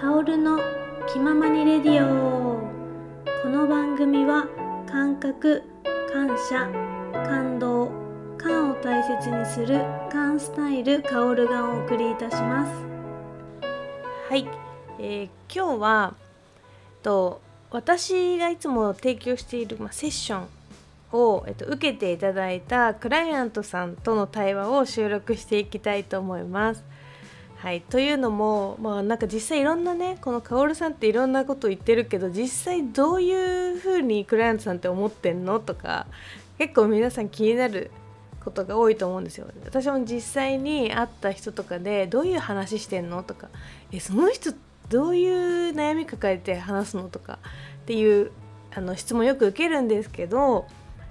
カオルの気ままにレディオ。この番組は感覚感謝感動感を大切にする感スタイルカオルがお送りいたします。はい、えー今日はと私がいつも提供している、まあ、セッションを、えっと、受けていただいたクライアントさんとの対話を収録していきたいと思います。はい、というのも、まあ、なんか実際いろんなねこのカオルさんっていろんなこと言ってるけど実際どういうふうにクライアントさんって思ってんのとか結構皆さん気になることが多いと思うんですよ。私も実際に会った人とかでどういう話してんのとかえその人どういう悩み抱えて話すのとかっていうあの質問よく受けるんですけど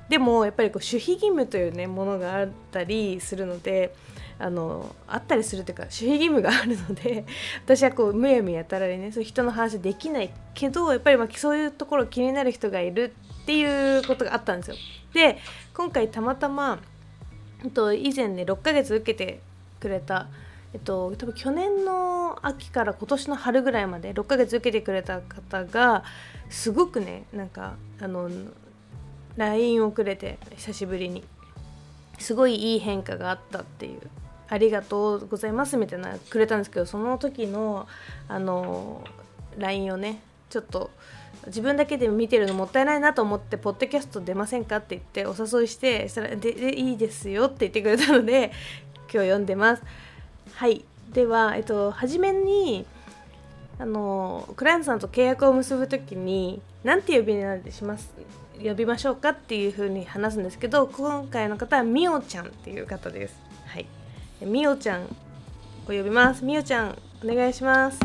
でもやっぱりこう守秘義務というねものがあったりするのであのあったりするというか守秘義務があるので 私はこうむやみやたらにねそういう人の話できないけどやっぱりまあそういうところ気になる人がいるっていうことがあったんですよ。で今回たまたまと以前ね6ヶ月受けてくれたえっと多分去年の秋から今年の春ぐらいまで6ヶ月受けてくれた方がすごくねなんかあの LINE をくれて久しぶりにすごいいい変化があったっていうありがとうございますみたいなくれたんですけどその時のあの LINE をねちょっと自分だけで見てるのもったいないなと思って「ポッドキャスト出ませんか?」って言ってお誘いしてそれででいいですよって言ってくれたので 今日読んでます。はいでは、えっと、初めにあのクライアントさんと契約を結ぶ時に何て呼び名でします呼びましょうかっていう風に話すんですけど今回の方はみおちゃんっていう方です。はい、みおちゃんを呼びます。みおちゃんお願いします。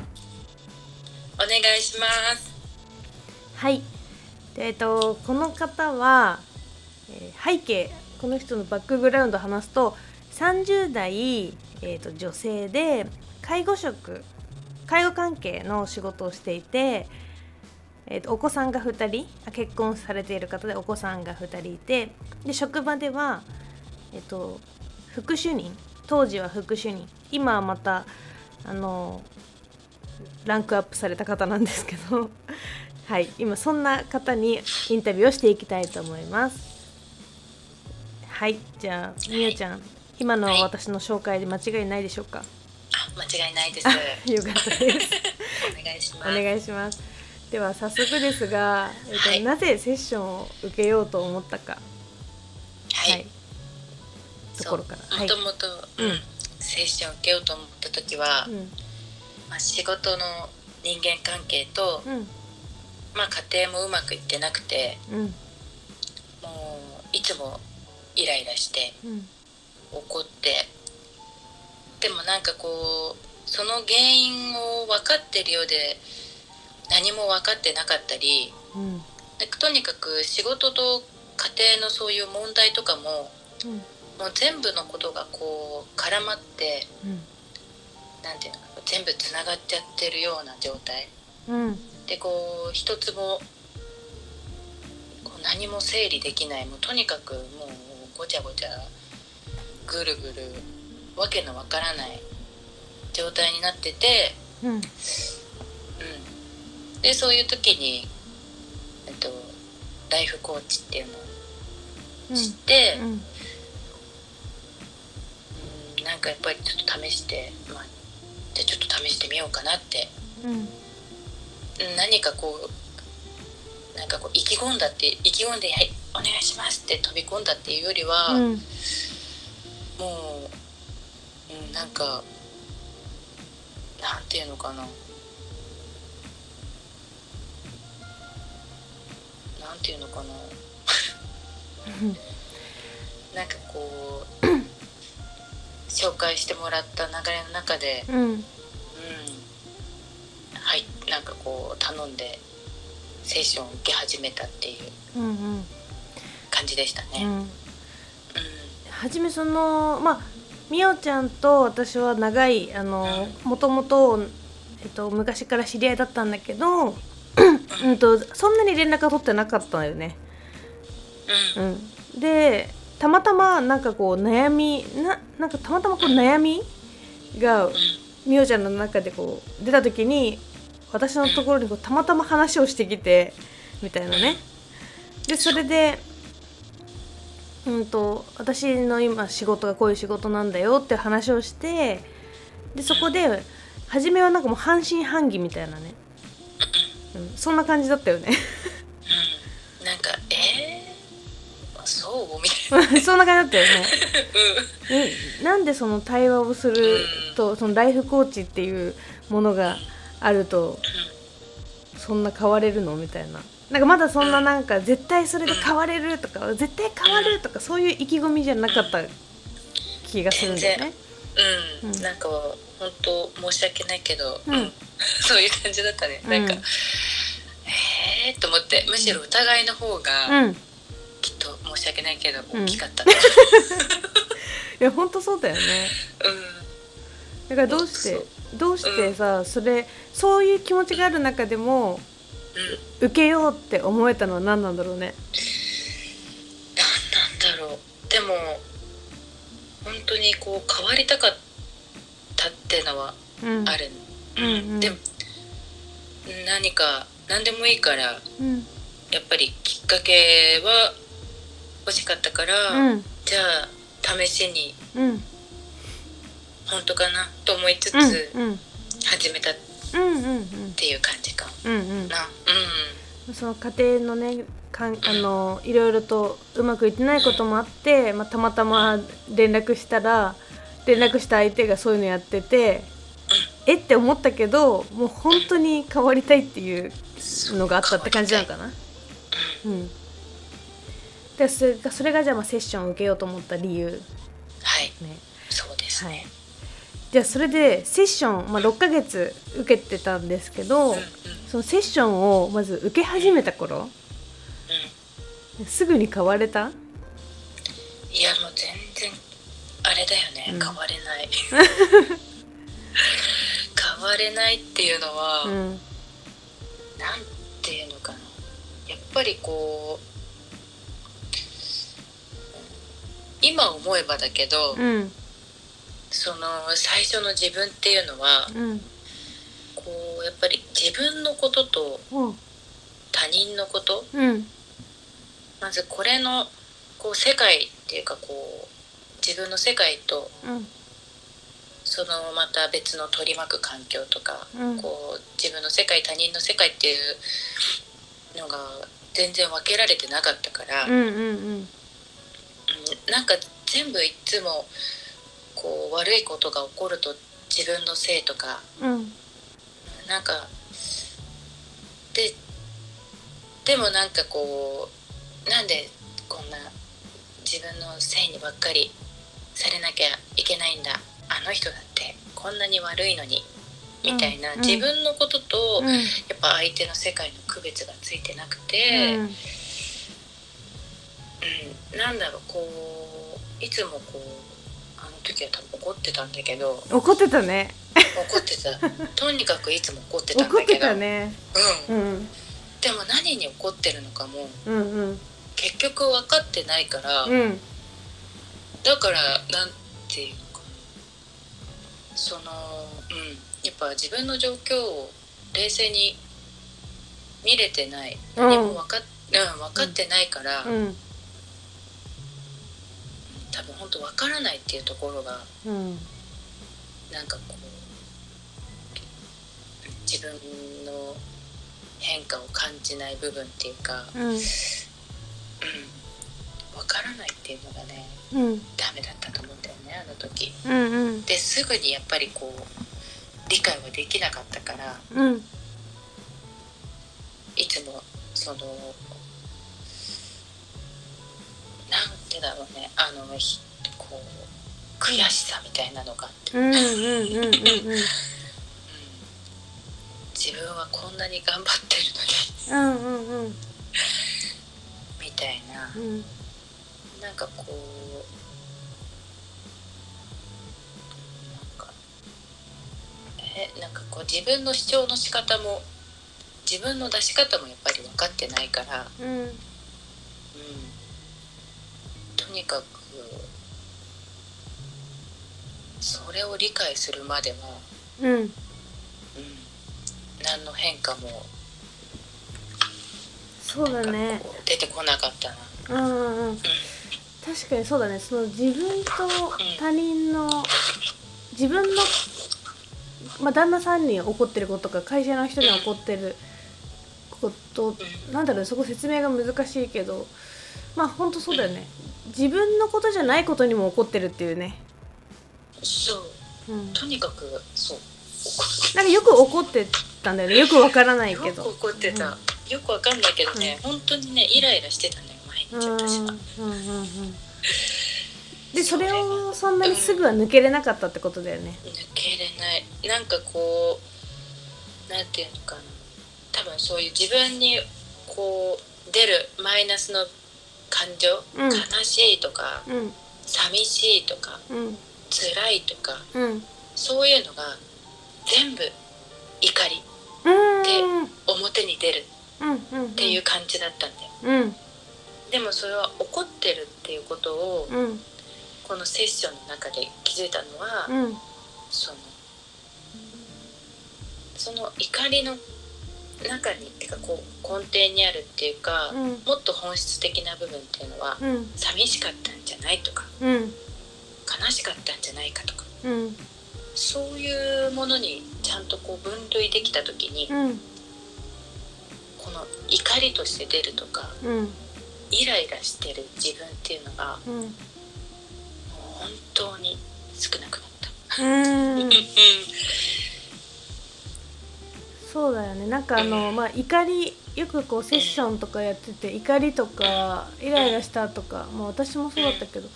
お願いします。はい。でえっとこの方は、えー背景この人のバックグラウンドを話すと30代、えー、と女性で介護職介護関係の仕事をしていて、えー、とお子さんが2人あ結婚されている方でお子さんが2人いてで職場では、えー、と副主任当時は副主任今はまたあのランクアップされた方なんですけど。はい。今そんな方にインタビューをしていきたいと思います。はい。じゃあみゆちゃん。今のはい。私の紹介で間違いないでしょうか、あ、間違いないです。よかったです。お願いしおます。願いします。では早速ですが、えっとはい。なぜセッションを受けようと思ったか。はい。ところから。もともと、セッション受けようと思った時は、うん。まあ仕事の人間関係と、うん。まあ家庭もうまくいってなくて、うん。もういつもイライラしてうん。怒って、でもなんかこうその原因を分かってるようで何も分かってなかったり。うん。でとにかく仕事と家庭のそういう問題とかもうんもう全部のことがこう絡まってうん。なんていうの全部つながっちゃってるような状態。うん。でこう一つもこう何も整理できない。もうとにかくもうごちゃごちゃぐるぐるわけのわからない。状態になってて、うん。うん、でそういう時に、えっと、ライフコーチっていうのを知って、うんうんなんかやっぱりちょっと試して、まあ、じゃあちょっと試してみようかなって、うん。うん何かこうなんかこう意気込んだって意気込んで「はいお願いします」って飛び込んだっていうよりは、うん。もう、うん、なんかなんていうのかな。なんていうのかな。なんかこう紹介してもらった流れの中で、うん。うん、はいなんかこう頼んでセッションを受け始めたっていう感じでしたね。うん。うん。はじめそのまあみおちゃんと私は長いあのもともと、えっと、昔から知り合いだったんだけど、うん、とそんなに連絡が取ってなかったんだよね。うん。うん、でたまたまなんかこう悩みななんかたまたまこう悩みがみおちゃんの中でこう出た時に私のところにこうたまたま話をしてきてみたいなね。でそれでうんと私の今仕事がこういう仕事なんだよって話をしてでそこで初めはなんかもう半信半疑みたいなね、うん、そんな感じだったよね。うん。なんか、そうみたいそんな感じだったよね。なえなんでその対話をするとそのライフコーチっていうものがあるとそんな変われるのみたいな。なんかまだそんななんか絶対それで変われるとか絶対変わるとかそういう意気込みじゃなかった気がするんだよね。うん、うん。なんか本当申し訳ないけど、うん。そういう感じだったね、うん。なんかえーと思ってむしろ疑いの方がきっと申し訳ないけどうん。大きかった、や本当そうだよね。うん。だからどうしてどうしてさそれそういう気持ちがある中でもうん、受けようって思えたのは何なんだろうね。なんなんだろう。でも本当にこう変わりたかったってのはうん、ある、うんうん。でも何か何でもいいからうん。やっぱりきっかけは欲しかったから、うん。じゃあ試しにうん。本当かなと思いつつ始めたっていう感じかうんうんなその家庭のねかんあのいろいろとうまくいってないこともあって、まあ、たまたま連絡したら連絡した相手がそういうのやっててえって思ったけどもう本当に変わりたいっていううんのがあったって感じなのかな？うん、でそれがそれがじゃあまあセッションを受けようと思った理由。はい。ね。そうですはい。ね、じゃあそれでセッション、まあ、6ヶ月受けてたんですけど、うんうん。そのセッションをまず受け始めた頃うん。すぐに変われた？いやもう全然あれだよね、うん。変われない。変われないっていうのは、うん。なんていうのかな。やっぱりこう今思えばだけど、うん。その最初の自分っていうのはうん。こうやっぱり自分のこととうん。他人のことうん。まずこれのこう世界っていうかこう自分の世界とうん。そのまた別の取り巻く環境とか、うん。こう自分の世界他人の世界っていうのが全然分けられてなかったから、うんうんうんうんなんか全部いつもこう悪いことが起こると自分のせいとかうん。なんかででもなんかこうなんでこんな自分のせいにばっかりされなきゃいけないんだあの人だってこんなに悪いのにみたいな、うん。自分のことと、うん。やっぱ相手の世界の区別がついてなくて、うんなんだろうこういつもこうあの時は多分怒ってたんだけど怒ってたね。怒ってた。とにかくいつも怒ってたん怒ってだけどたね。うん。うん。でも何に怒ってるのかもうんうん。結局分かってないから、うん。だからなんていうのかな。そのうん。やっぱ自分の状況を冷静に見れてない。うん何も分か,、うん、分かってないから、うん多分本当分からないっていうところがうんなんかこう自分の変化を感じない部分っていうか、うん。うん、分からないっていうのがねうん。ダメだったと思うんだよねあの時。うんうん。ですぐにやっぱりこう理解はできなかったからうん。いつもそのなんてだろうねあのひこう悔しさみたいなのがあって、自分はこんなに頑張ってるのに。うんうんうん。みたいな。うんなんかこうなんかえなんかこう自分の主張の仕方も自分の出し方もやっぱり分かってないから、うん。うん、とにかくそれを理解するまでは、うん。うん、何の変化もそうだね。出てこなかったな。うんうんうん。確かにそうだね。その自分と他人の自分の、まあ、旦那さんに怒ってることとか会社の人に怒ってることなんだろうねそこ説明が難しいけどまあほんとそうだよね。自分のことじゃないことにも怒ってるっていうね、そう。うん、とにかくそう。怒 なんかよく怒ってたんだよね。よくわからないけど。よく怒ってた、よくわかんないけどね、本当にねイライラしてたね毎日私は、うんうんうんうん。でそれをそんなにすぐは抜けれなかったってことだよね。抜けれない。なんかこうなんていうのかな。多分そういう自分にこう出るマイナスの感情、うん。悲しいとかうん。寂しいとかうん。辛いとかうん。そういうのが全部怒りうん。表に出るっていう感じだったんだよ。うん。でもそれは怒ってるっていうことをうん。このセッションの中で気づいたのは、うん。そのその怒りの中にっていうかこう根底にあるっていうか、うん。もっと本質的な部分っていうのは、うん。寂しかったんじゃないとかうん。悲しかったんじゃないかとかうん。そういうものにちゃんとこう分類できた時に、うん。この怒りとして出るとかうん。イライラしてる自分っていうのがう本当に少なくなった。うんそうだよね。なんかあの まあ怒りよくこうセッションとかやってて怒りとかイライラしたとかまあ私もそうだったけど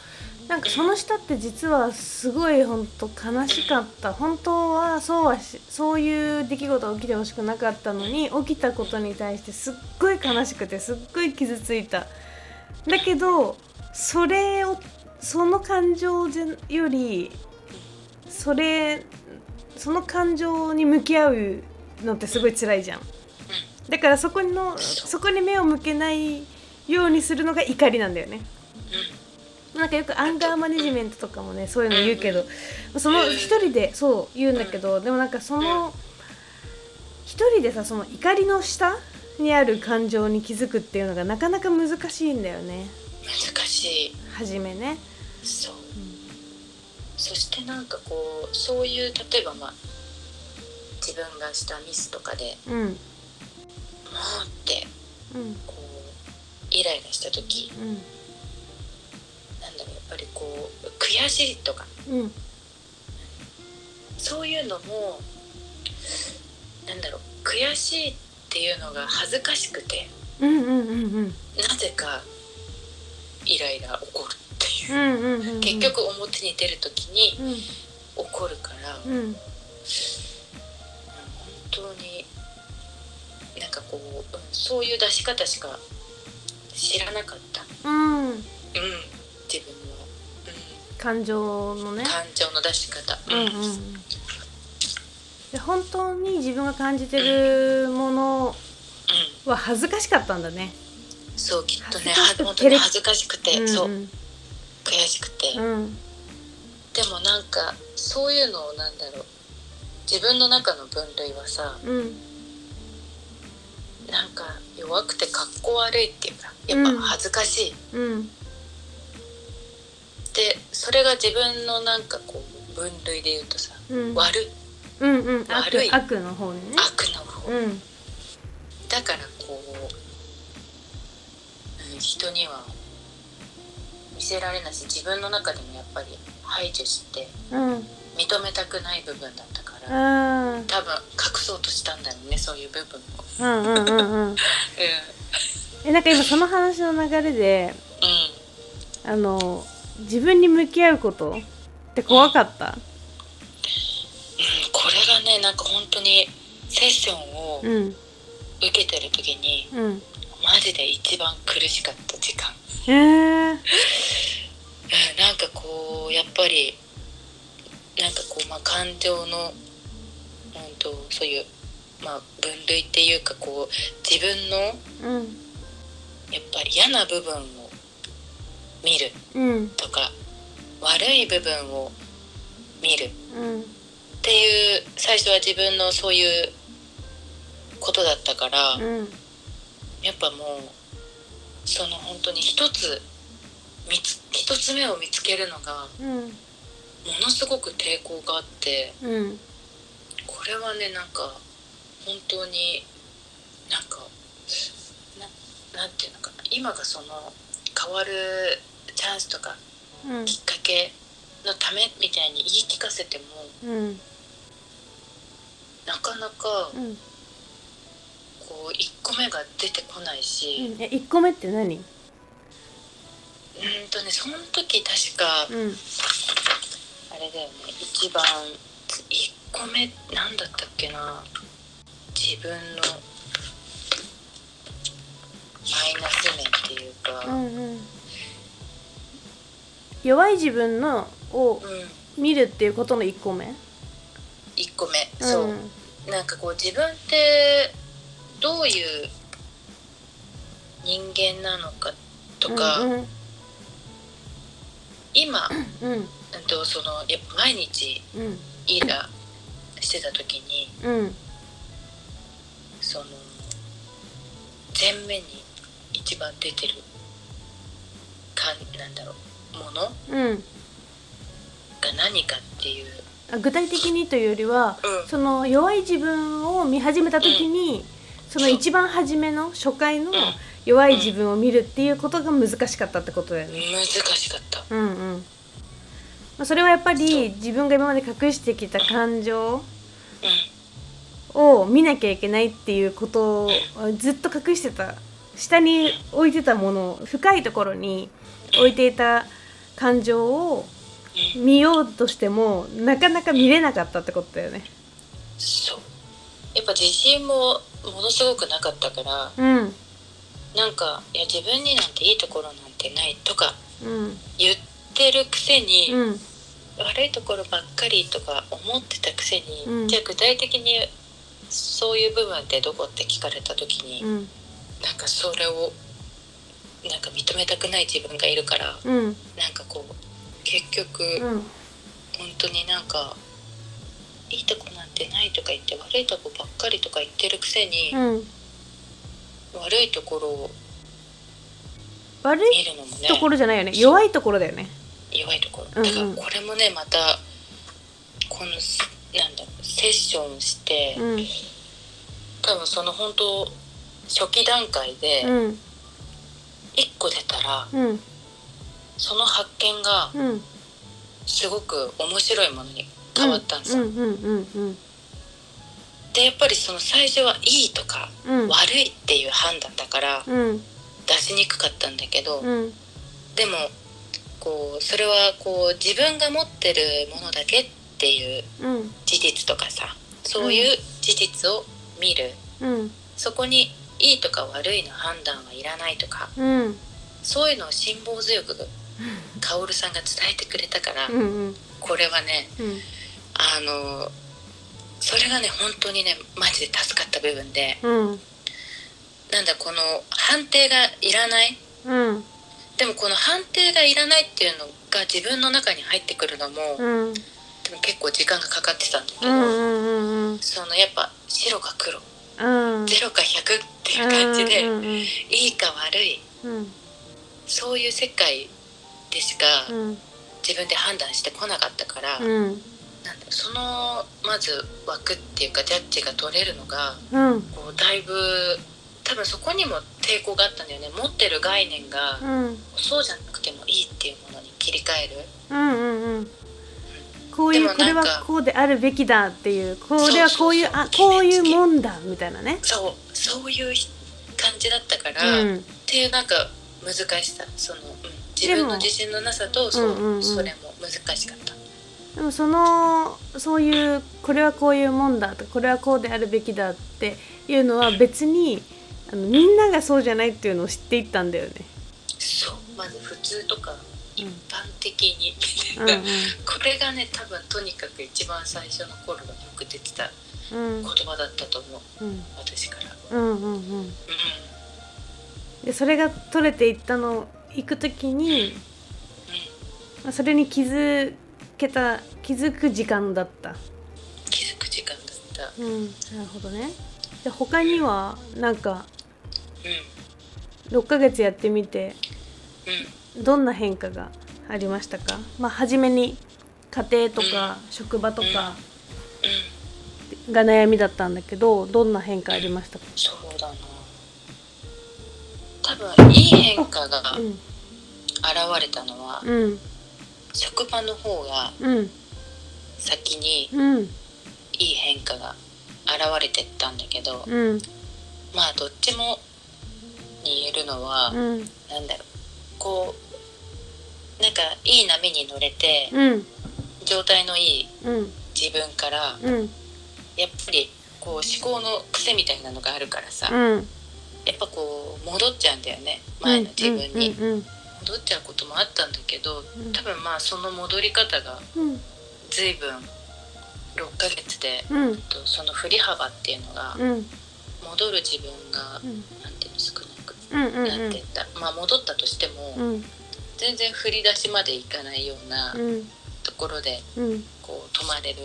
なんかその下って実はすごい本当悲しかった。本当はそうはしそういう出来事が起きてほしくなかったのに起きたことに対してすっごい悲しくてすっごい傷ついた。だけどそれをその感情よりそれその感情に向き合うのってすごい辛いじゃん。だからそこのそこに目を向けないようにするのが怒りなんだよね。なんかよくアンガーマネジメントとかもねそういうの言うけどその一人でそう言うんだけどでもなんかその一人でさその怒りの下にある感情に気づくっていうのがなかなか難しいんだよね。難しい。初めね。そう、そしてなんかこうそういう例えばまあ自分がしたミスとかでうん。もうってうん。こうイライラした時うん。なんだろうやっぱりこう悔しいとか。うん。そういうのもなんだろう悔しいっていうのが恥ずかしくてうんうんうんうん。なぜかイライラ起こるっていう。う、んうんうんうん。結局表に出る時にうん。起こるから、うん。本当になんかこう、うんそういう出し方しか知らなかった、うん。うん、自分の、う感情のね。ん、感情の出し方、うん。うんうん。で本当に自分が感じてるものうんは恥ずかしかったんだね。そうきっとね本当に恥ずかしくて、うん。そう。悔しくて、うん。でもなんかそういうのをなんだろう自分の中の分類はさうん。なんか弱くてかっこ悪いっていうかやっぱ恥ずかしい、うん。でそれが自分のなんかこう分類で言うとさ、うん。悪い。うんうん。悪悪い。悪の方にね。悪の方、うん。だからこう、うん、人には見せられないし自分の中でもやっぱり排除してうん。認めたくない部分だっ多分隠そうとしたんだろうねそういう部分を。うんうんうんうん。うえなんか今その話の流れでん、うん。あの自分に向き合うことって怖かった？うん、これがねなんか本当にセッションをうん。受けてる時にうん。マジで一番苦しかった時間、へえうん、なんかこうやっぱりなんかこうまあ感情のうんとそういうまあ分類っていうかこう自分のうん。やっぱり嫌な部分を見るうん。とか悪い部分を見るうん。っていう最初は自分のそういうから、うん。やっぱもうその本当に一つ一つ目を見つけるのがうん。ものすごく抵抗があってうん。これはねなんか本当になんかななんていうのかな今がその変わるチャンスとかうん。きっかけのためみたいに言い聞かせてもうん。なかなかうん。こう1個目が出てこないし、え一個目って何？うーんとねその時確かうん。あれだよね一番1個目なんだったっけな。自分の。マイナス面っていうか、うんうん。弱い自分のをうん、見るっていうことの一個目？1個目。そう、んなんかこう自分ってどういう人間なのかとか、うん。今、うん。うんとそのやっぱ毎日うんイラしてた時にうん。その前面に一番出てるかんなんだろうものがうん。何かっていう、あ具体的にというよりはうん、その弱い自分を見始めた時に、その一番初めの初回の弱い自分を見るっていうことが難しかったってことだよね。難しかった。うんうんまあ、それはやっぱり自分が今まで隠してきた感情うを見なきゃいけないっていうことをずっと隠してた下に置いてたもの深いところに置いていた感情を見ようとしてもなかなか見れなかったってことだよね。そう。やっぱ自信もものすごくなかったからうん。なんかいや自分になんていいところなんてないとかうん。言ってるくせに、うん悪いところばっかりとか思ってたくせに、うん。じゃあ具体的にそういう部分ってどこって聞かれた時に、うん。なんかそれをなんか認めたくない自分がいるからうん。なんかこう結局、うん。本当になんかいいとこなんてないとか言って悪いとこばっかりとか言ってるくせに、うん。悪いところを悪い見るのもねところじゃないよね。弱いところだよね。弱いところ。だからこれもねまたこのすなんだろうセッションして、うん。多分その本当初期段階でうん。1個出たら、うん。その発見がうん。すごく面白いものに変わったんですよ。でやっぱりその最初はいいとかうん。悪いっていう判断だからうん。出しにくかったんだけど、うん。でもこうそれはこう自分が持ってるものだけっていううん。事実とかさそういう事実を見る、うん。そこにいいとか悪いの判断はいらないとかうん。そういうのを辛抱強く薫さんが伝えてくれたから、うんうん。これはねうん。あのそれがね本当にねマジで助かった部分でうん。なんだこの判定がいらないうんでもこの判定がいらないっていうのが自分の中に入ってくるのも、うん。でも結構時間がかかってたんだけど、うんうんうんそのやっぱ白か黒うん。0か100っていう感じで、うんうんいいか悪いうん。そういう世界でしかうん。自分で判断してこなかったから、うん。なんだそのまず枠っていうかジャッジが取れるのがうん。こうだいぶ多分そこにも抵抗があったんだよね。持ってる概念がうん。そうじゃなくてもいいっていうものに切り替える。うんうんうん。こういうこれはこうであるべきだっていうこれはこういうあこういうもんだみたいなね。そうそういう感じだったかうら、っんていうなんか難しさ。その、うん、自分の自信のなさとそう,、うんうんうん。それも難しかった。でもそのそういうこれはこういうもんだとかこれはこうであるべきだっていうのは別にあのみんながそうじゃないっていうのを知っていったんだよね。そうまず普通とか一般的に、うんうん。これがね多分とにかく一番最初の頃がよく出てたうん。言葉だったと思う。うん。私から。うんうんうん。でそれが取れていったの行く時に、まあ、それに気づけた気づく時間だった。気づく時間だった。うん、なるほどね。で他にはなんかうん6ヶ月やってみてうんどんな変化がありましたか？まあ初めに家庭とか職場とかうん。が悩みだったんだけどどんな変化ありましたか？そうだな。多分いい変化がうん。現れたのは、うん。職場の方がうん。先にうん。いい変化が現れてったんだけど、うん。まあどっちもに言えるのは、うん。なんだろう。こうなんかいい波に乗れてうん。状態のいいうん。自分からうん。やっぱりこう思考の癖みたいなのがあるからさ、うん。やっぱこう戻っちゃうんだよね前の自分に。戻っちゃうこともあったんだけどうん。多分まあその戻り方がうん。随分6ヶ月でうん。とその振り幅っていうのがうん。戻る自分がうん。なんていうの少なくうんうん。なってった、まあ戻ったとしてもうん。全然振り出しまでいかないようなうん。ところでうん。こう止まれる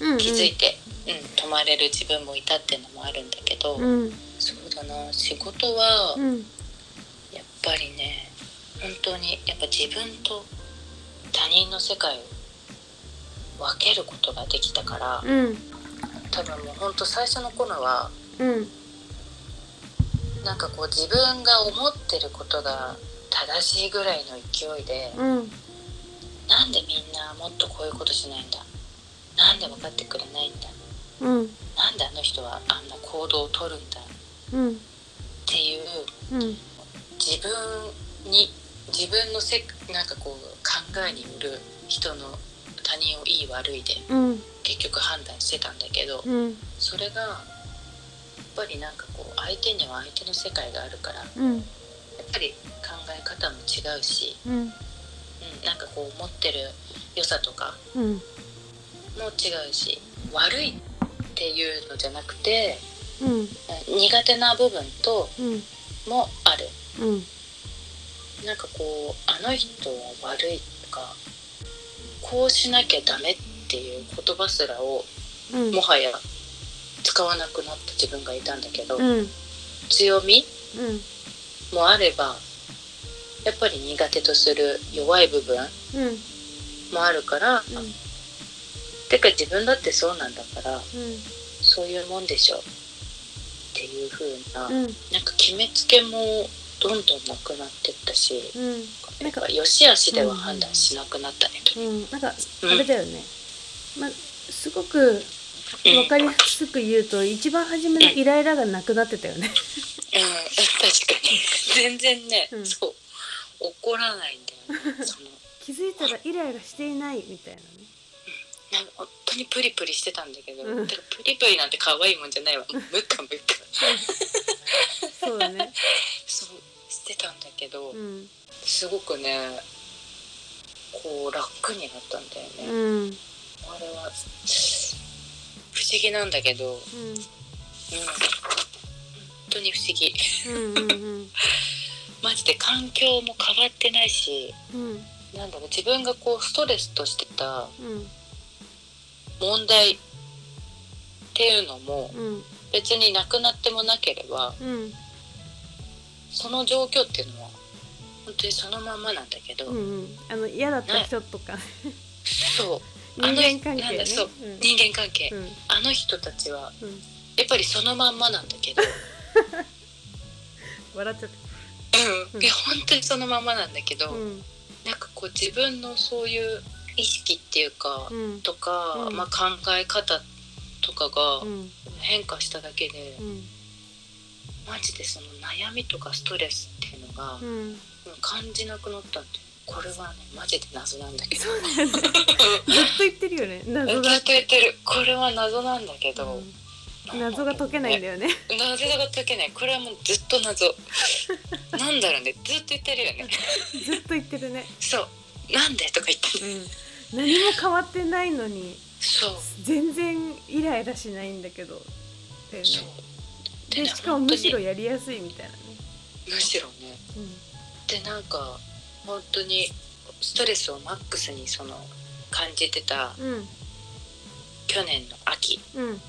うん気づいて、うん止まれる自分もいたっていうのもあるんだけど、うん。そうだな仕事はうん。やっぱりね本当にやっぱ自分と他人の世界を分けることができたからうん。多分もう本当最初の頃はうんなんかこう自分が思ってることが正しいぐらいの勢いでうん。なんでみんなもっとこういうことしないんだ？なんで分かってくれないんだ？うん。なんであの人はあんな行動をとるんだ？っうん。ていううん。自分に自分のせなんかこう考えによる人の他人をいい悪いでうん。結局判断してたんだけどうん。それがぱりなんかこう相手には相手の世界があるからやうん。っぱり考え方も違うし、うん。うん、なんかこう持ってる良さとかうん。も違うし悪いっていうのじゃなくてうん。苦手な部分とうん。もある。うん。なんかこうあの人は悪いとかこうしなきゃダメっていう言葉すらをうん。もはや使わなくなった自分がいたんだけど、うん。強みうん。もあればやっぱり苦手とする弱い部分うん。もあるから、てか自分だってそうなんだからそういうもんでしょ。っていう風な、うん。なんか決めつけもどんどんなくなってったし、うん。やっぱ良し悪しでは判断しなくなったねと。うん。なんかあれだよね。まあすごくわかりやすく言うと一番初めのイライラがなくなってたよね。うん、確かに。全然ね、うん。そう怒らないんだよね。気づいたらイライラしていないみたいなね。なんか本当にプリプリしてたんだけど、うん。プリプリなんて可愛いもんじゃないわ。ムカムカそうだね。そうしてたんだけど、うん。すごくねこう楽になったんだよね、うん。あれは不思議なんだけど、うん、本当に不思議。うんうんうん。マジで環境も変わってないしうん。なんだろう自分がこうストレスとしてたうん。問題っていうのもうん別になくなってもなければうん。その状況っていうのは本当にそのまんまなんだけど、うんうん。あの嫌だった人とか。そう。人あの間関係ね。そううん。人間関係、うん。あの人たちはうん。やっぱりそのまんまなんだけど、笑っちゃっうん、いや本当にそのまんまなんだけど、たうん。なんかこう自分のそういう意識っていうか、うん。とか、うん。まあ、考え方とかがうん。変化しただけで、うん。マジでその悩みとかストレスっていうのが、もうん。う感じなくなったんでこれはねマジで謎なんだけど。そうだよね。ずっと言ってるよね。ず っ謎が。と言ってる。これは謎なんだけど、うん。謎が解けないんだよね。謎が解けない。これはもうずっと謎。なんだろうね。ずっと言ってるよね。ずっと言ってるね。そう。なんでとか言ってる。うん。何も変わってないのにそう。全然イライラしないんだけど。だよね。そう。でねしかもむしろ本やりやすいみたいなね。むしろね。でなんか本当にストレスをマックスにその感じてたうん。去年の秋うん。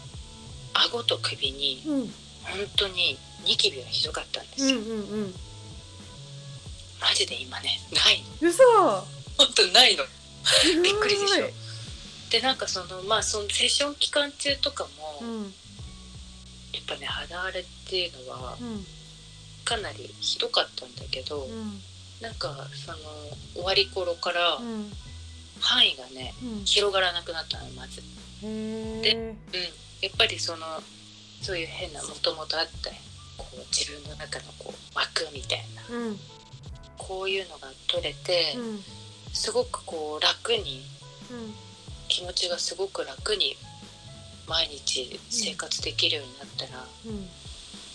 顎と首にうん。本当にニキビがひどかったんでうんすよ、うんうんマジで今ねないの。嘘。本当ないの。びっくりでしょ。でなんかそのまあそのセッション期間中とかも、うん。やっぱね肌荒れっていうのはうん。かなりひどかったんだけど、うんなんかその終わり頃からうん範囲がねうん。広がらなくなったのまず、へえうん、やっぱりそのそういう変なもともとあったこう自分の中のこう枠みたいな。うん。こういうのが取れて、うん。すごくこう楽にうん気持ちがすごく楽に毎日生活できるようになったら、うん。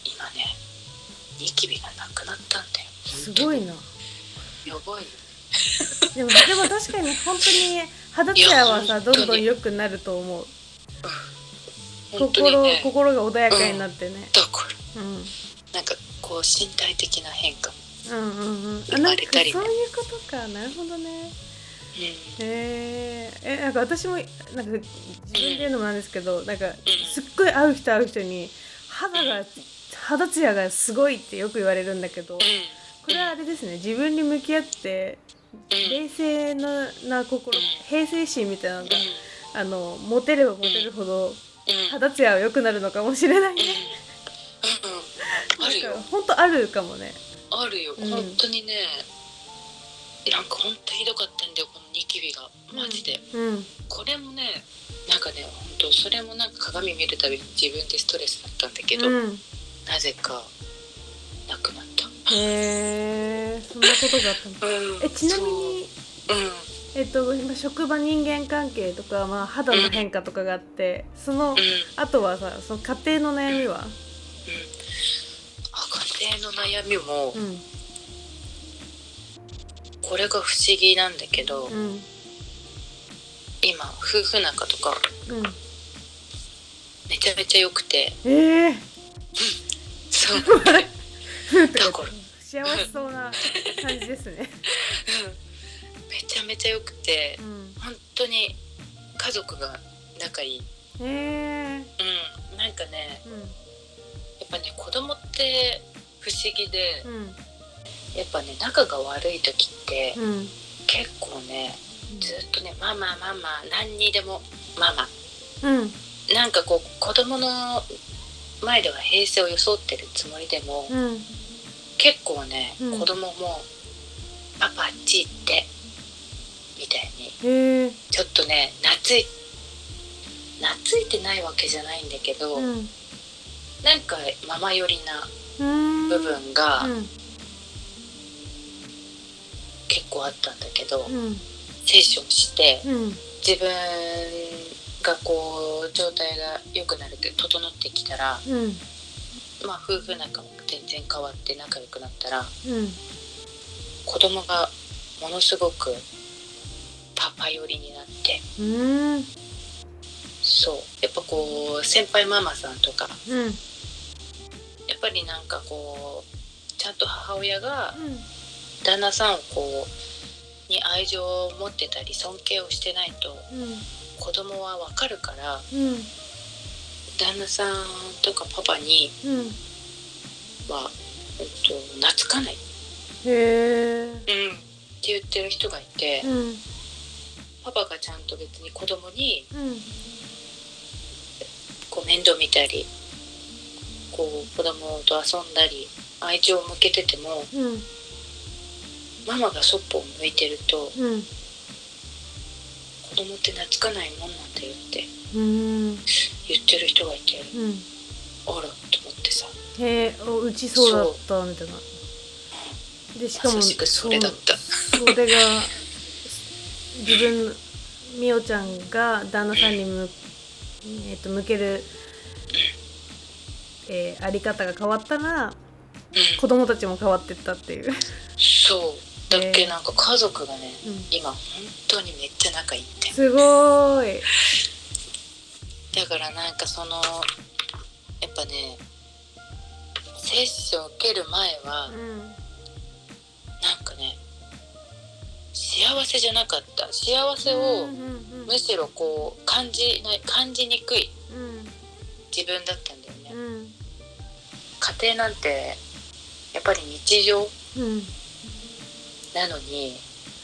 今ねニキビがなくなったんだよ。すごいなやばいよでもでも確かに本当に肌ツヤはいさどんどん良くなると思う。心ね。心が穏やかになってね、だから。うん、なんかこう身体的な変化も、うんうんうん。あ生なんかまれたりね。そういうことか。なるほどね。うん。へええなんか私もなんか自分で言うのもなんですけどなんかすっごい会う人会う人に肌が肌ツヤがすごいってよく言われるんだけど。これはあれですね。自分に向き合って冷静なな心平静心みたいなのがあのモテればモテるほどうんうん肌ツヤは良くなるのかもしれないね。なんか本当あるかもね。あるよ、うん。本当にねなんか本当ひどかったんだよこのニキビが。マジで、うん。これもねなんかね本当それもなんか鏡見るたびに自分でストレスだったんだけど、うん。なぜかなくなったへえそんなことがあったの？うん。えちなみにそう。うん。えっと今職場人間関係とかまあ肌の変化とかがあってそのうん。あとはさその家庭の悩みは？あ家庭の悩みもうん。これが不思議なんだけど、うん。今夫婦仲とかうん。めちゃめちゃ良くて。ええそう。ー。ふーとかだから幸せそうな感じですね。めちゃめちゃ良くてうん。本当に家族が仲いい、へえうん、なんかねうん。やっぱね子供って不思議でうん。やっぱね仲が悪い時ってうん。結構ねずっとねママママ何にでもママ。うん。なんかこう子供の前では平静を装ってるつもりでもうん結構ね、うん。子供も「パパあっち行って」みたいに。ちょっとね懐い懐いてないわけじゃないんだけど、うん。なんかママ寄りなうん。部分がうん。結構あったんだけど、うん。セッションしてうん。自分がこう状態が良くなるって整ってきたらうんまあ夫婦仲も全然変わって仲良くなったらうん。子供がものすごくパパ寄りになってうん。そう。やっぱこう先輩ママさんとかうん。やっぱりなんかこうちゃんと母親が旦那さんをこうに愛情を持ってたり尊敬をしてないと子供はわかるからうん旦那さんとかパパにうん。は、えっと、懐かない、へえうん、って言ってる人がいて、うん。パパがちゃんと別に子供にうん。こう面倒見たりこう子供と遊んだり愛情を向けててもうん。ママがそっぽを向いてるとうん。子供って懐かないもんなんだよって。うん言ってる人がいてうん。あらと思ってさへえうちそうだったみたいなでしかもそれだったそそれが自分みおちゃん。が旦那さん。にむ、えー、と向ける、えーあり方が変わったらうん。子供たちも変わってったっていう、そうだっけなん。か家族がねうん。今本当にめっちゃ仲いいってすごいだからなんかそのやっぱねセッション受ける前はうん。なんかね幸せじゃなかった。幸せをむしろこう感じない感じにくいうん。自分だったんだよね、うん。家庭なんてやっぱり日常うん。なのに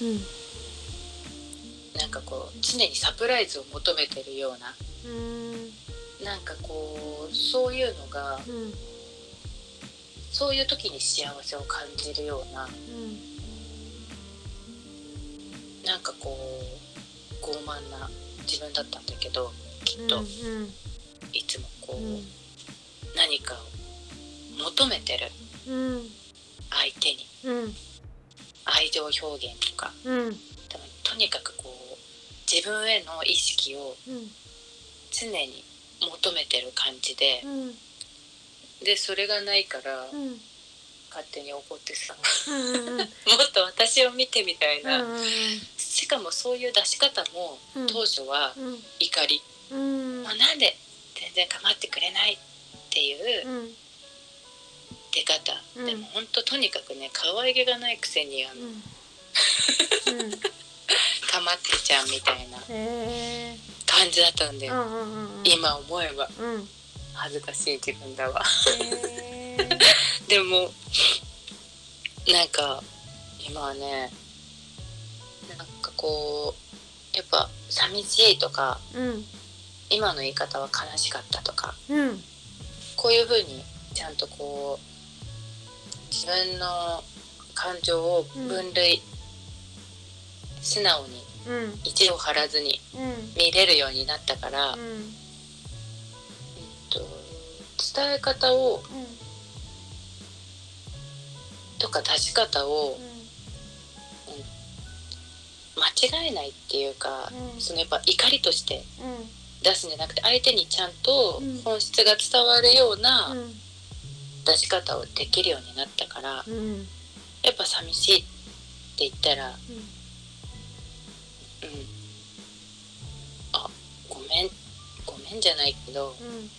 うん。なんかこう常にサプライズを求めてるようなうんなんかこうそういうのがうんそういう時に幸せを感じるようななんかこう傲慢な自分だったんだけどきっとうんいつもこう、うん何かを求めてるうん相手にうん愛情表現とかうん。多分とにかくこう自分への意識をうん常に求めてる感じでうんでそれがないからうん勝手に怒ってさ。うん。もっと私を見てみたいな、うんしかもそういう出し方もうん。当初はうん。怒り、うん。もうなんで全然構ってくれないっていううん出方、うん。でも本当とにかくね可愛げがないくせにあの、うん。構ってちゃうみたいな。へえ感じだったんで、うんうんうん今思えば。うん。恥ずかしい自分だわ。でもなんか今はねなんかこうやっぱ寂しいとかうん。今の言い方は悲しかったとかうん。こういう風にちゃんとこう自分の感情を分類、素直にうん意地を張らずにうん。見れるようになったから、うん。えっと、伝え方をとか出し方を間違えないっていうか、うん。そのやっぱ怒りとしてうん。出すんじゃなくて相手にちゃんとうん。本質が伝わるようなうん。出し方をできるようになったから、うん。やっぱ寂しいって言ったら「めんごめん」じゃないけどうん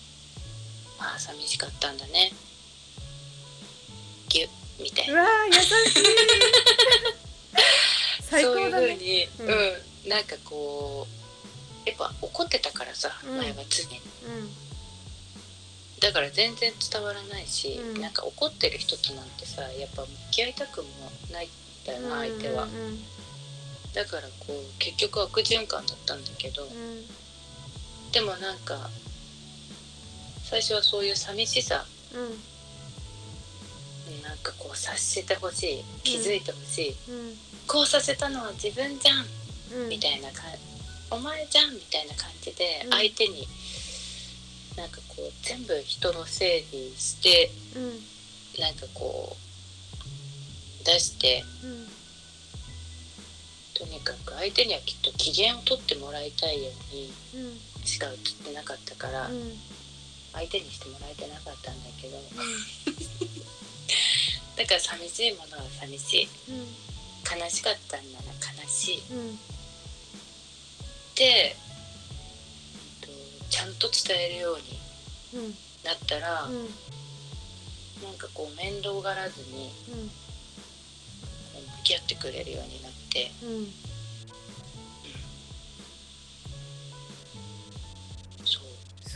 「ああ寂しかったんだね」ギュッみたいうわ優しい。最そういう高だね風に、ううん。んなんかこうやっぱ怒ってたからさ、うん。前は常に。うん。だから全然伝わらないし、うん。なんか怒ってる人となんてさやっぱ向き合いたくもないんだよな、相手はうん。だからこう結局悪循環だったんだけど、うんでもなんか最初はそういう寂しさうん。なんかこう察してほしい気づいてほしい、うん。こうさせたのは自分じゃんうん。みたいな感じお前じゃんみたいな感じでうん。相手になんかこう全部人のせいにしてうん。なんかこう出してうん。とにかく相手にはきっと機嫌を取ってもらいたいようにうんしか映ってなかったからうん。相手にしてもらえてなかったんだけど。だから寂しいものは寂しい。うん。悲しかったんなら悲しい。うん。で、えっとちゃんと伝えるようにうんなったら、うん。なんかこう面倒がらずに向き合ってくれるようになって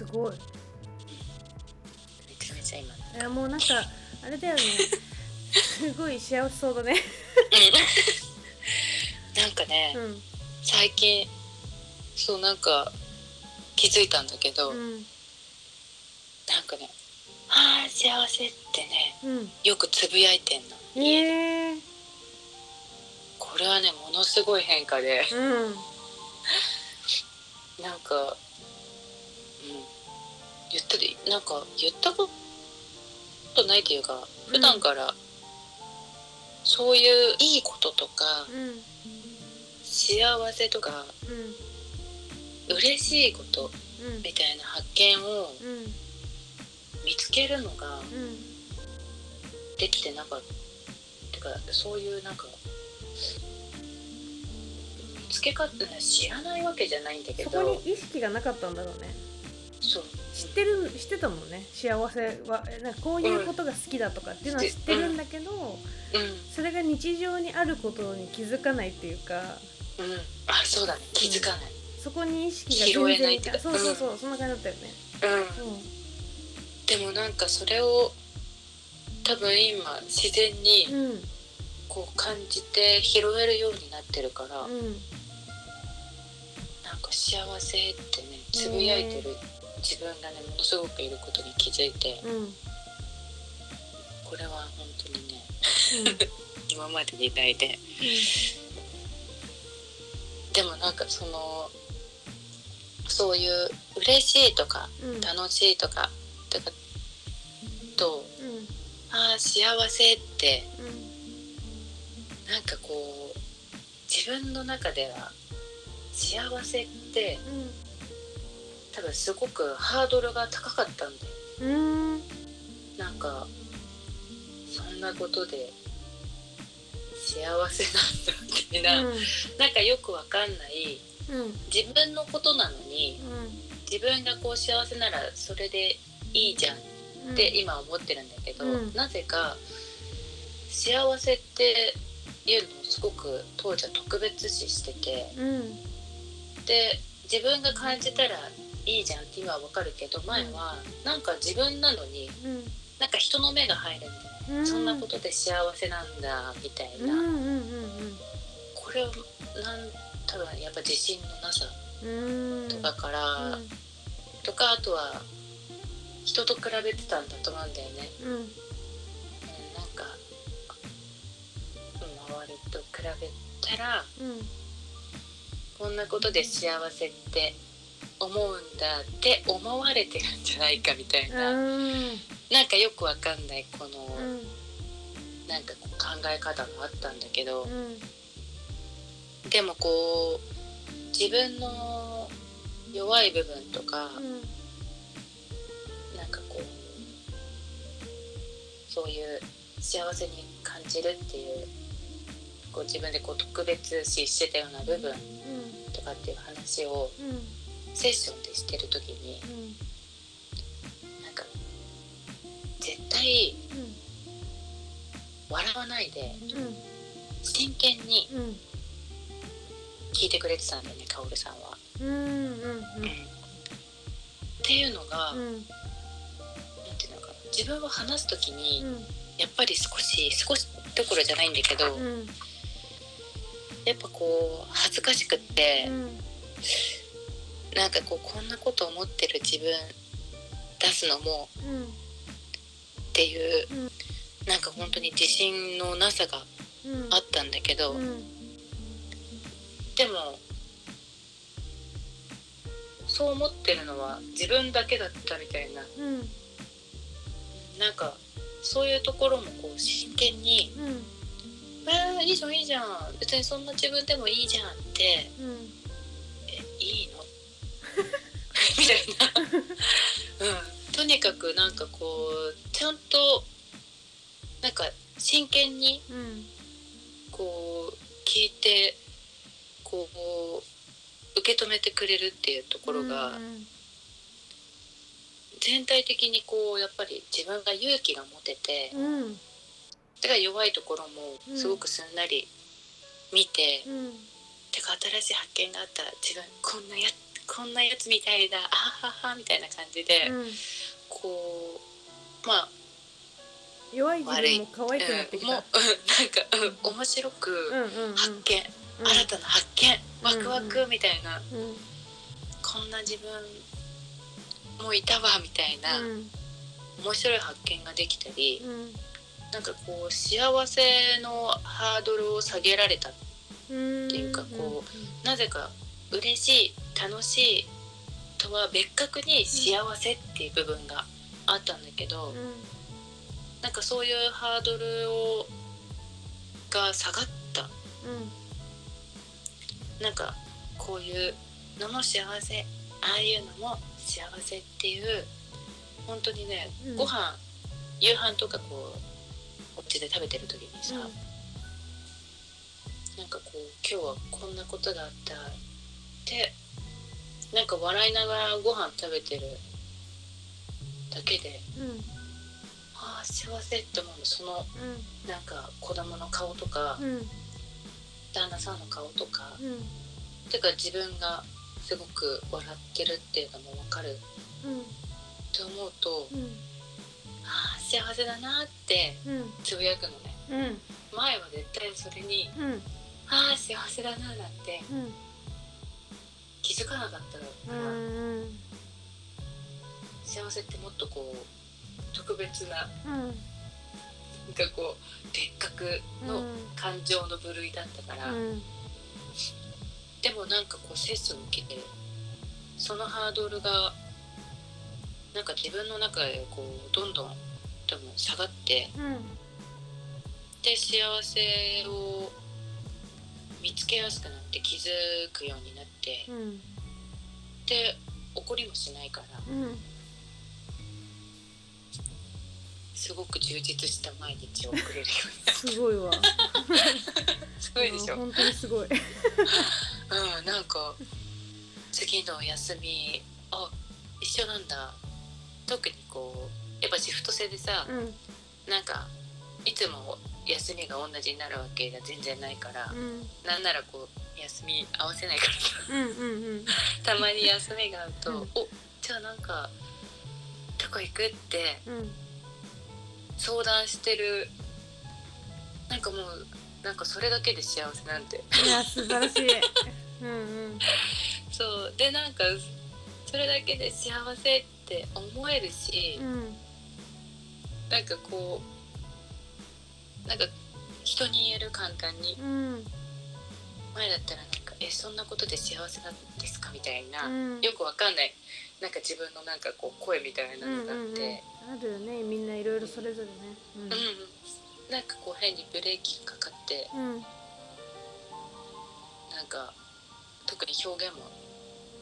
すごい。めちゃめちゃ今。いやもうなんかあれだよね。すごい幸せそうだね。なんかね、うん。最近そうなんか気づいたんだけど、うん。なんかね「ああ幸せ」ってねうん。よくつぶやいてんの。え家でえこれはねものすごい変化で。うん。なんかうん言ったでなんか言ったことないっていうか普段からそういういいこととかうん。幸せとかうん。嬉しいことうん。みたいな発見をうん。見つけるのがうん。できてなかった。てかそういうなんか見つけ方知らないわけじゃないんだけそどこに意識がなかったんだろうねそう。知ってる知ってたもんね。幸せはえなんかこういうことが好きだとかっていうのは知ってるんだけど、うん。それが日常にあることに気づかないっていうか。うん。あそうだね。気づかない。そこに意識が拾えないか。そうそうそう、そんな感じだったよね、うん。うん。でもなんかそれを多分今自然にうん。こう感じて拾えるようになってるから、うん。なんか幸せってねつぶやいてる自分がねものすごくいることに気づいてうん。これは本当にね 今までにないででもなんかそのそういう嬉しいとかうん。うん楽しいとかとかとう？ん。ああ幸せってうん。なんかこう自分の中では幸せって多分すごくハードルが高かったんだよ。うんなんかそんなことで幸せなんだみたいな、なんかよくわかんない。うん。自分のことなのに自分がこう幸せならそれでいいじゃんうん。って今思ってるんだけど、うん。なぜか幸せっていうのをすごく当時は特別視してて。うん。で自分が感じたらいいじゃんって今はわかるけど前はなんか自分なのにうん。なんか人の目が入るんだよね、うん。そんなことで幸せなんだみたいな、うんうんこれはなん多分やっぱ自信のなさうん。うんとかから、とかあとは人と比べてたんだと思うんだよね。うん。うん、なんか周りと比べたらうん。こんなことで幸せって思うんだって思われてるんじゃないかみたいな、うん。なんかよくわかんないこの、うん。なんかこう考え方もあったんだけど、うん。でもこう自分の弱い部分とか、なんかこうそういう幸せに感じるっていうこう自分でこう特別視してたような部分とかっていう話をうんセッションでしてる時になんか絶対笑わないで真剣にうん聞いてくれてたんだよねカオルさんは。うんうんうん。っていうのが、うん。なんていうのかな自分は話す時に、うん。やっぱり少し少しどころじゃないんだけど、うん。やっぱこう恥ずかしくって、うんなんかこうこんなこと思ってる自分出すのもうん。っていう、うん。なんか本当に自信のなさがうん。あったんだけど、うん。でもそう思ってるのは自分だけだったみたいな。うん。なんかそういうところもこう真剣にうん「えー、いいじゃんいいじゃん。別にそんな自分でもいいじゃん」ってうん「えいいの?」みたいな、うん、とにかくなんかこうちゃんとなんか真剣にうんこう聞いてこう受け止めてくれるっていうところが全体的にこうやっぱり自分が勇気が持ててうんだから弱いところもすごくすんなり見て、うん。てか新しい発見があったら自分こんなやこんなやつみたいだあははみたいな感じで、うん。こうまあ弱い自分も可愛くなってきうんもうたうんなんか、うん、面白くうんうんうん。発見、うん。新たな発見ワクワうん。クみたいな、うん。こんな自分もいたわみたいな、うん。面白い発見ができたり、うん。なんかこう幸せのハードルを下げられたうんっていうかこなぜか嬉しい楽しいとは別格に幸せっていう部分があったんだけど、うん。なんかそういうハードルをが下がった。なんかこういうのも幸せああいうのも幸せっていう本当にね、うん。ご飯夕飯とかこうお家で食べてる時にさ、なんかこう今日はこんなことがあったってなんか笑いながらご飯食べてるだけでうん。ああ幸せって思うの。そのなんか子供の顔とか、うん。うん旦那さんの顔とか、うん。てか自分がすごく笑ってるっていうのも分かる。うん。と思うとうん。あー幸せだなってうん。つぶやくのね。うん。前は絶対それにうん。ああ幸せだななんてうん気づかなかったか幸せってもっとこう特別なうん。なんかこう別格の感情の部類だったから、うん。でもなんかこうセッション受けてそのハードルがなんか自分の中でこうどんどん多分下がってうん。で幸せを見つけやすくなって気づくようになってうんで怒りもしないからうんすごく充実した毎日を送れるようにすごいわ。すごいでしょ、うん、本当にすごい。なんか次の休みあ一緒なんだ。特にこうやっぱシフト制でさ、うん。なんかいつも休みが同じになるわけが全然ないから、うん。なんならこう休み合わせないからさうんうん たまに休みがあると、うん。おじゃあなんかどこ行くってうん。相談してるなんかもうなんかそれだけで幸せなんていや素晴らしい。うんうん。そう。でなんかそれだけで幸せって思えるし、うん。なんかこうなんか人に言える簡単にうん。前だったらなんか「えそんなことで幸せなんですか?」みたいな、うん。よくわかんない。なんか自分のなんかこう声みたいなのがあって、うんうんうんあるよね。みんないろいろそれぞれね。うん。なんかこう変にブレーキがかかってうん。なんか特に表現も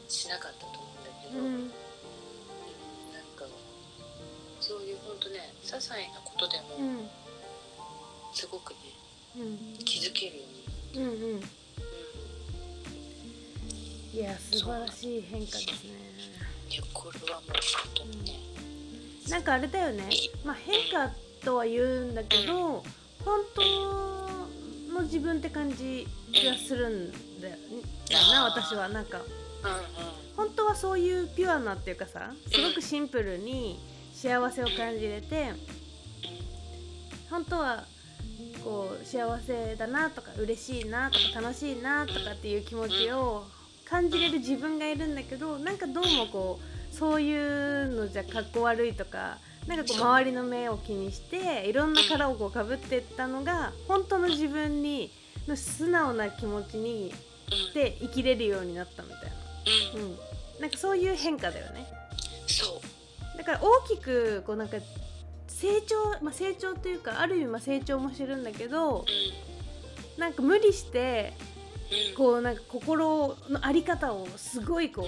しなかったと思うんだけど、うん。うん。なんかそういうほんとね些細なことでもうんすごくねうん。気づけるように、うんうん。うん、いや素晴らしい変化ですね。いやこれはもう本当にね、なんかあれだよね。まあ変化とは言うんだけど本当の自分って感じがするんだよだな私はなんか。うんうん。本当はそういうピュアなっていうかさすごくシンプルに幸せを感じれて本当はこう幸せだなとか嬉しいなとか楽しいなとかっていう気持ちを感じれる自分がいるんだけどなんかどうもこうそういうのじゃかっこ悪いとかなんかこう周りの目を気にしていろんな殻をこうかぶってったのが本当の自分にの素直な気持ちにうんで生きれるようになったみたいな。うん。うん、なんかそういう変化だよね。そう。だから大きくこうなんか成長、まあ、成長というかある意味まあ成長もしてるんだけどうなんか無理してこうなんか心の在り方をすごいこ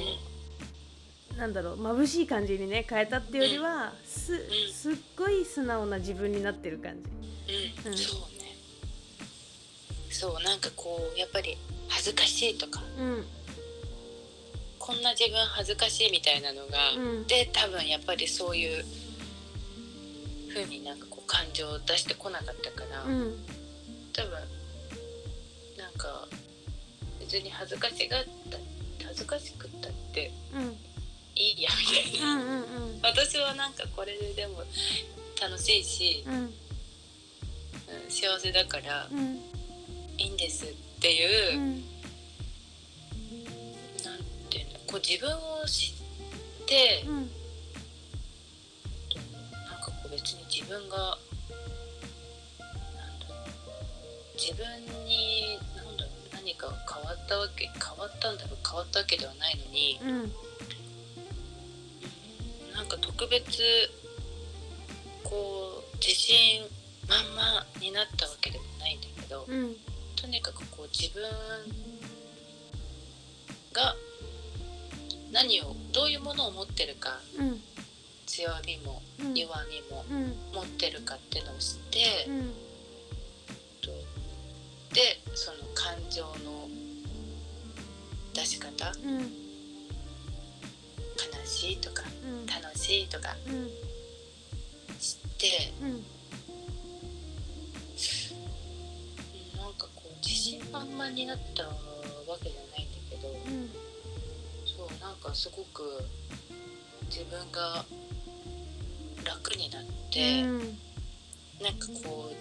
うなんだろう眩しい感じにね変えたっていうよりはすすっごい素直な自分になってる感じ。うん。そうなんかこうやっぱり恥ずかしいとか。うん。こんな自分恥ずかしいみたいなのが、うん。で多分やっぱりそういう風になんかこう感情を出してこなかったから、うん。多分なんか別に恥ずかしがった恥ずかしくったってうん。いいやみたいな、うんうん私はなんかこれででも楽しいし、うん。うん幸せだからうん。いいんですっていうう、ん。なんていうのこう自分を知って、別に自分が自分になんだろう何か変わったわけ変わったんだろう変わったわけではないのにうん。なんか特別こう自信満々になったわけでもないんだけど、うん。とにかくこう自分が何をどういうものを持ってるかうん強みもうん。弱みもうん。持ってるかっていうのを知って、でその感情の出し方うん。悲しいとかうん。楽しいとかうん知ってうん。うん。なんかこう自信満々になったわけじゃないんだけどうん。そうなんかすごく自分が楽楽になって、うん。なんかこう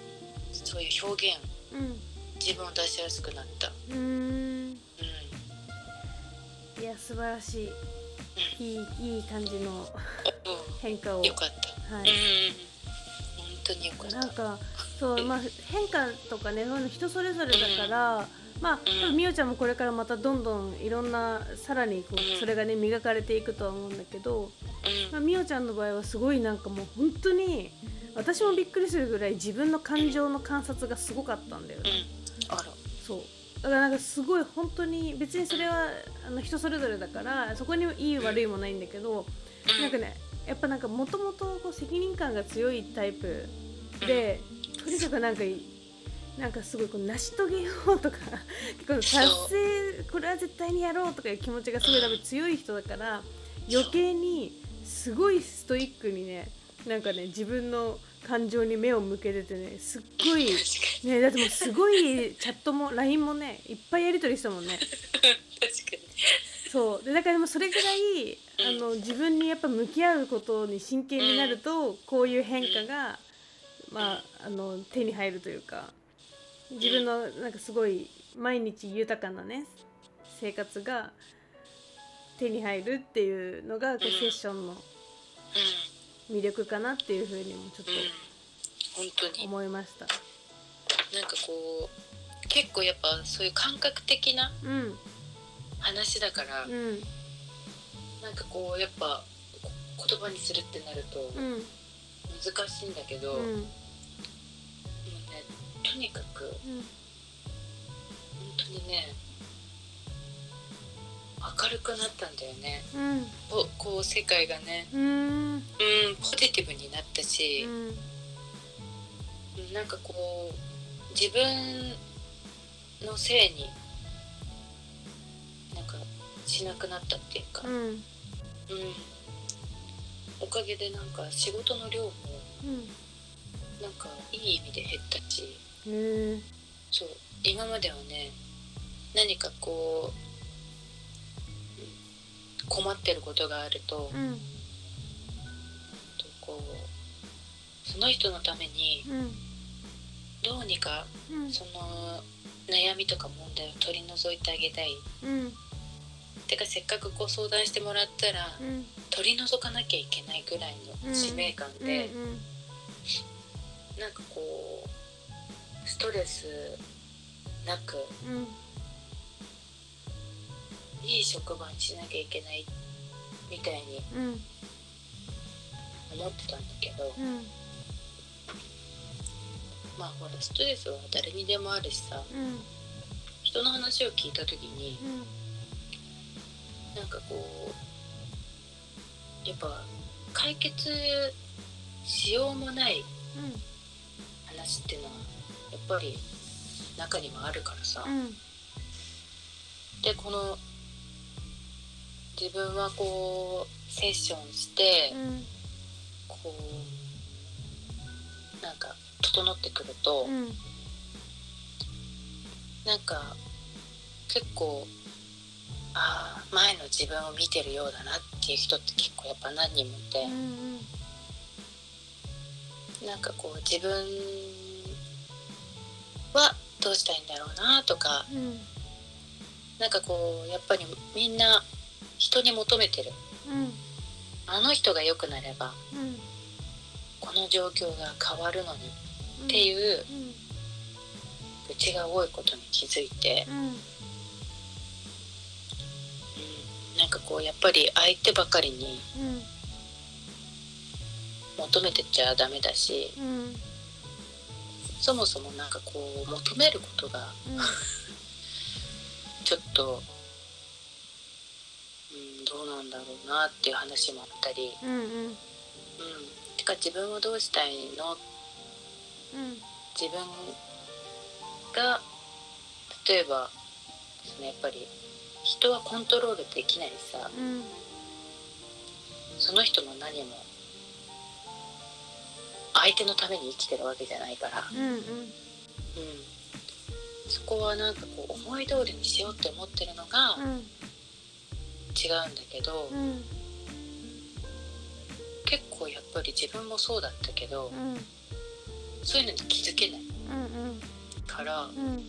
そういう表現うん自分を出しやすくなった。うん。うん。いや素晴らしい。いいいい感じのう変化を。ん、よかった。はうん。い、本当によかった。なんかそうまあ変化とかねそういうの人それぞれだから、まあ多分みおちゃんもこれからまたどんどんいろんなさらにこうそれがね磨かれていくとは思うんだけど、うんまあ、みおちゃんの場合はすごいなんかもう本当に私もびっくりするぐらい自分の感情の観察がすごかったんだよね。うん、あら、そう。だからなんかすごい本当に別にそれはあの人それぞれだからそこにいい悪いもないんだけどうん。なんかねやっぱなんかもともと責任感が強いタイプでとにかくなんかいなんかすごいこう成し遂げようとか 結構達成これは絶対にやろうとかいう気持ちがすごい多分強い人だから余計にすごいストイックにねなんかね自分の感情に目を向けててねすっごいねだってもうすごいチャットも LINE もねいっぱいやり取りしたもんね。に確かに。そう。でだからでもそれぐらいあの自分にやっぱ向き合うことに真剣になるとこういう変化がまああの手に入るというか自分のなんかすごい毎日豊かなね生活が手に入るっていうのがこううんセッションのう魅力かなっていうふうにもちょっとに。思いました。なんかこう結構やっぱそういう感覚的なうん話だから、うん。なんかこうやっぱこ言葉にするってなるとうん。難しいんだけど、うもうんねとにかく本うん。当にね明るくなったんだよね。うん。ここう世界がね。うん。うんポジティブになったし。う、ん。なんかこう自分のせいになんかしなくなったっていうか、うん。うん。おかげでなんか仕事の量もうん。なんかいい意味で減ったし。へえそう。今まではね何かこううん困ってることがあると,、うん。とこうその人のためにうん。どうにかうん。その悩みとか問題を取り除いてあげたい。うん。てかせっかくこう相談してもらったらうん。取り除かなきゃいけないぐらいの使命感うんで、なんかこうストレスなくうんいい職場にしなきゃいけないみたいにうん。思ってたんだけどうん。まあほらストレスは誰にでもあるしさうん。人の話を聞いた時にうん。なんかこうやっぱ解決しようもない話っていうのはやっぱり中にはあるからさ、うん。でこの自分はこうセッションして、うんこうなんか整ってくると、うんなんか結構ああ前の自分を見てるようだなっていう人って結構やっぱ何人もいて、なんかこう自分はどうしたいんだろうなとかうん。なんかこうやっぱりみんな人に求めてる。うん。あの人が良くなればうん。この状況が変わるのにうん。っていううちが多いことに気づいて、うん。うん、なんかこうやっぱり相手ばかりにうん。求めてちゃダメだしうん。そもそもなんかこう求めることが ちょっと、うん、どうなんだろうなっていう話もあったり、うんうん。うん、てか自分はどうしたいの？うん。自分が例えばですねやっぱり人はコントロールできないしさ。うん。その人の何も相手のために生きてるわけじゃないから、うんうん。うん、そこはなんかこう思い通りにしようって思ってるのがうん違うんだけど、うん結構やっぱり自分もそうだったけどうんそういうのに気づけない。うんからうん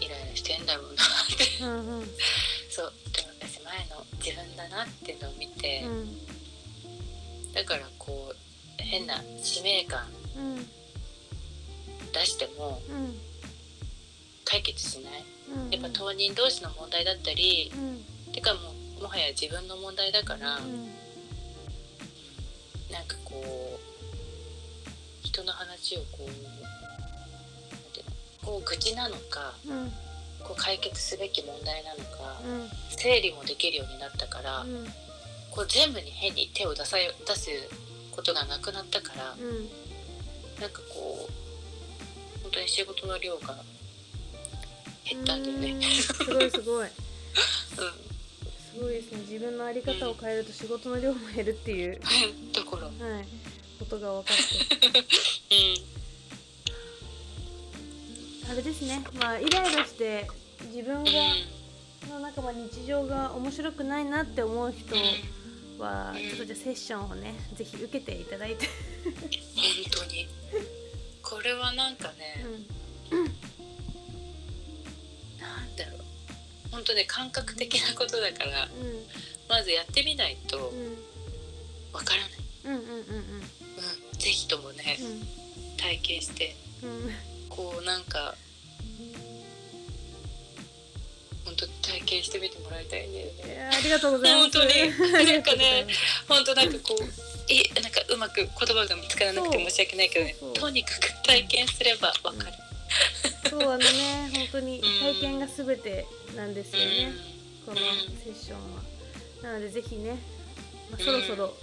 イライラしてんだろうなって。うんそうでも私前の自分だなっていうのを見て、だからこう変な使命感出してもうん解決しない。うん。やっぱ当人同士の問題だったりうん。てかもうもはや自分の問題だから、うん。なんかこう人の話をこうこう愚痴なのかうん。こう解決すべき問題なのかうん。整理もできるようになったから、うん。こう全部に変に手を出さよ出すことがなくなったから、うん。なんかこう本当に仕事の量が減ったんだよね。うんすごいすごい。うん。すごいですね。自分の在り方を変えると仕事の量も減るっていう、ところ、うん、はい、ことが分かってあれですね。まあイライラして自分がのなんかまあ日常が面白くないなって思う人はちょっとじゃあセッションをねぜひ受けていただいて、本当に。これはなんかね、なんだろう。本当ね感覚的なことだからうん。まずやってみないとうん。わからない、うんうんうんうん。うん、ぜひともね体験してうん。うんこうなんか本当体験してみてもらいたいね。やありがとうございます。本当に。なんかね 本当なんかこうえなんかうまく言葉が見つからなくて申し訳ないけどね。とにかく体験すればわかる、そうあのね本当に。うん。体験がすべてなんですよね、このうんセッションは。なのでぜひね、まあ、そろそろ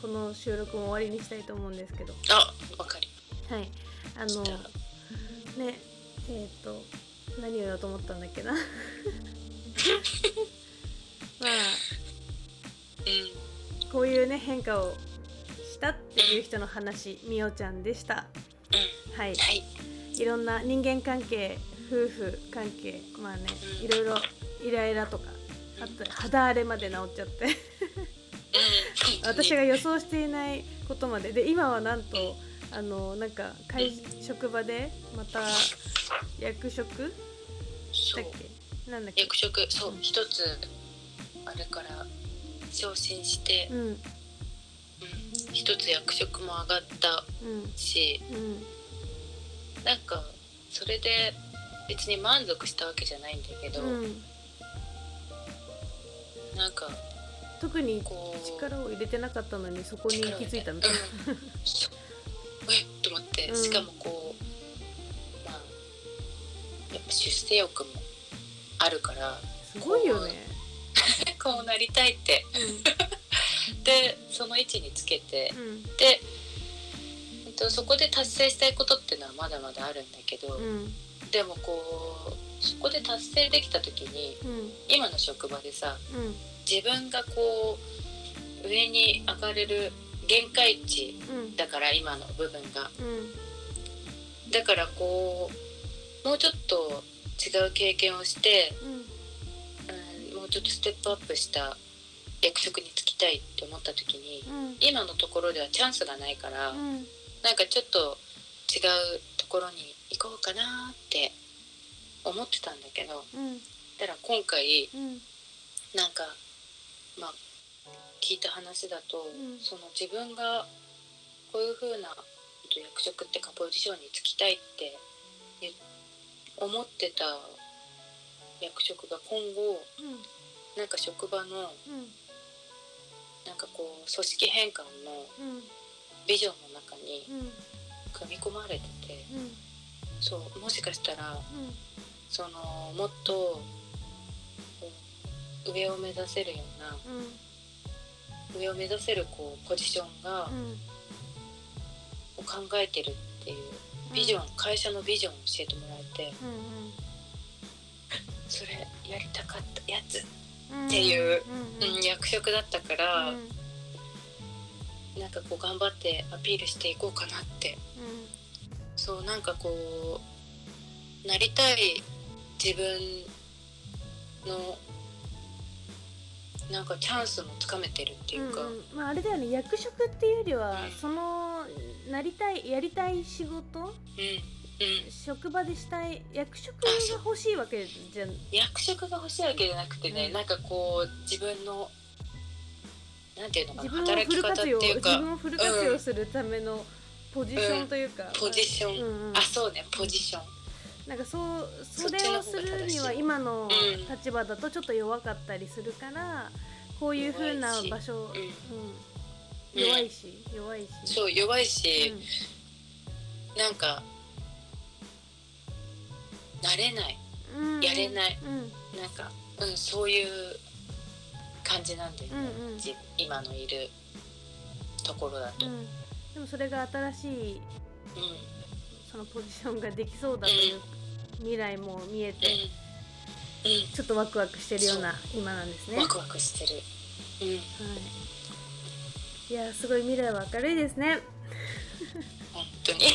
この収録も終わりにしたいと思うんですけど。あわかる。はい。あのねえっ、と何を言おうと思ったんだっけな。まあうん。こういうね変化をしたっていう人の話みおちゃんでした。うん。はい。はいいろんな人間関係夫婦関係まあねうんいろいろイライラとかあと肌荒れまで治っちゃって。うん私が予想していないことまで。で今はなんとあのなんか会職場でまた役職？だっけ？なんだっけ？役職。そう一つあれから昇進して、うん。うん一つ役職も上がったうん。しうんなんかそれで別に満足したわけじゃないんだけど、うん。なんか特にこう力を入れてなかったのにそこに行き着いたみたいな。えっと思って、うん。しかもこうまあやっぱ出世欲もあるからすごいよね。こうなりたいって。でその位置につけてうんうん。で、と、そこで達成したいことっていうのはまだまだあるんだけど、うんでもこうそこで達成できた時にうん。今の職場でさうん。自分がこう上に上がれる限界値うん。だから今の部分が。うん。だからこうもうちょっと違う経験をして、うんうん、もうちょっとステップアップした役職に就きたいって思った時にうん。今のところではチャンスがないから、うんなんかちょっと違うところに行こうかなって思ってたんだけどうん。だから今回うんなんかまあ聞いた話だと、ん。その自分がこういう風なえっと役職っていうかポジションに就きたいって言思ってた役職が今後なんか職場のうん。なんかこう組織変換のうんビジョンの中にうん。組み込まれててうん。そうもしかしたらうん。そのもっと上を目指せるようなうん。上を目指せるこうポジションが、うん。を考えてるっていうビジョン、会社のビジョンを教えてもらえてうんそれやりたかったやつ、うんっていううん。うん、役職だったから、うんなんかこう頑張ってアピールしていこうかなって。そうなんかこうなりたい自分のなんかチャンスもつかめてるっていうか、うんうん。まああれだよね役職っていうよりは、うん。そのなりたいやりたい仕事うんうん。職場でしたい役職が欲しいわけじゃん。役職が欲しいわけじゃなくてね、うん。なんかこう自分のなんていうのかな自分を働き方ってフル活用いうか自分をフル活用するためのポジションというか、ポジション、うんうんあそうねポジション。なんかそうそれをするには今のうん。立場だとちょっと弱かったりするからこういう風な場所、弱いしうん。弱いしそう弱いし、うなんか慣れない。んうん。やれない。うん。なんか、うん、そういう感じなんだよね、うんうん。じ今のいるところだと、うん。うん、でもそれが新しいそのポジションができそうだという未来も見えてうん。ちょっとワクワクしてるような今なんですね。うん、ワクワクしてる、うん、はい、いやすごい未来は明るいですね。本当に。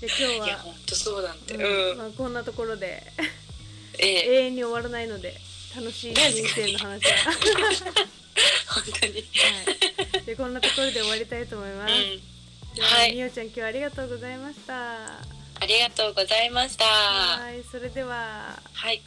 で今日いやは、本当そうなんだうん。まあ、こんなところでええ。永遠に終わらないので楽しい人生の話は。本当に、はい、でこんなところで終わりたいと思います。うん、でははい。みおちゃん今日はありがとうございました。ありがとうございました。ははいそれでは。い。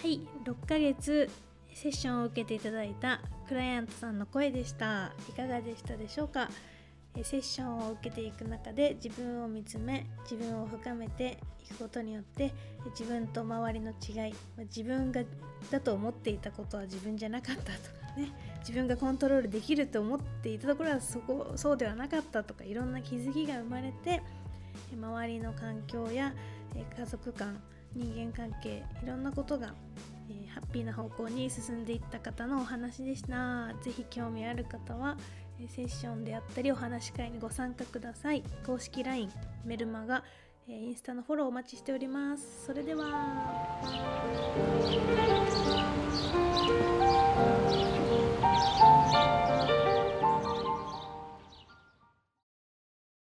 はい。6ヶ月セッションを受けていただいたクライアントさんの声でした。いかがでしたでしょうか？えセッションを受けていく中で自分を見つめ自分を深めていくことによって自分と周りの違い自分がだと思っていたことは自分じゃなかったとかね自分がコントロールできると思っていたところはそこそうではなかったとかいろんな気づきが生まれて周りの環境や家族間人間関係いろんなことが、ハッピーな方向に進んでいった方のお話でした。ぜひ興味ある方はセッションであったりお話し会にご参加ください。公式 LINE メルマガインスタのフォローお待ちしております。それでは。